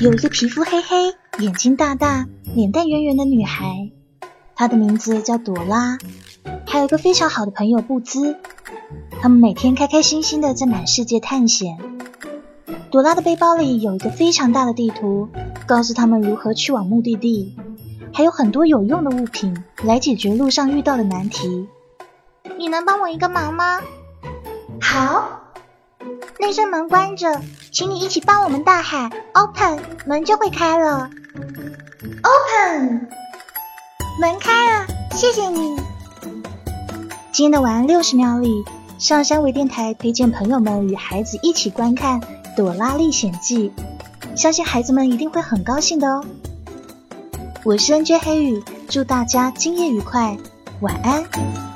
有一个皮肤黑黑、眼睛大大、脸蛋圆圆的女孩，她的名字叫朵拉，还有一个非常好的朋友布兹。他们每天开开心心的在满世界探险。朵拉的背包里有一个非常大的地图，告诉他们如何去往目的地，还有很多有用的物品来解决路上遇到的难题。你能帮我一个忙吗？好，那扇门关着，请你一起帮我们大喊 “open”，门就会开了。open，门开了，谢谢你。今天的晚安六十秒里，上山微电台推荐朋友们与孩子一起观看《朵拉历险记》，相信孩子们一定会很高兴的哦。我是 NJ 黑雨，祝大家今夜愉快，晚安。